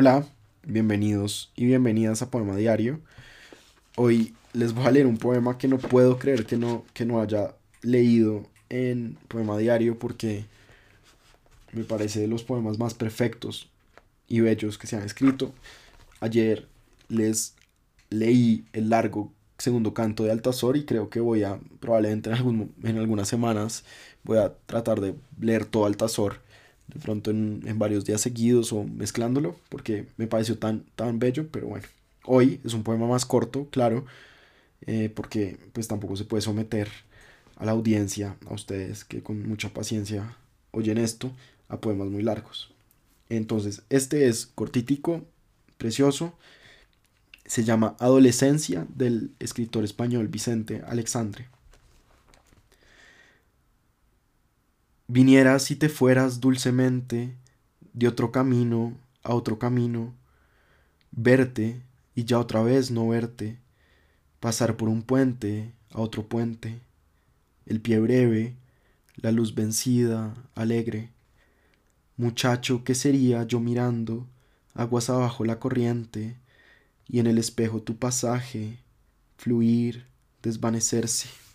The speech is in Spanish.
Hola, bienvenidos y bienvenidas a Poema Diario. Hoy les voy a leer un poema que no puedo creer que no, que no haya leído en Poema Diario porque me parece de los poemas más perfectos y bellos que se han escrito. Ayer les leí el largo segundo canto de Altazor y creo que voy a, probablemente en, en algunas semanas, voy a tratar de leer todo Altazor de pronto en, varios días seguidos o mezclándolo, porque me pareció tan, tan bello, pero bueno, hoy es un poema más corto, claro, eh, porque pues tampoco se puede someter a la audiencia, a ustedes que con mucha paciencia oyen esto, a poemas muy largos. Entonces, este es cortitico, precioso, se llama Adolescencia del escritor español Vicente Alexandre. Vinieras y te fueras dulcemente de otro camino a otro camino, verte y ya otra vez no verte, pasar por un puente a otro puente, el pie breve, la luz vencida, alegre. Muchacho, ¿qué sería yo mirando aguas abajo la corriente y en el espejo tu pasaje, fluir, desvanecerse?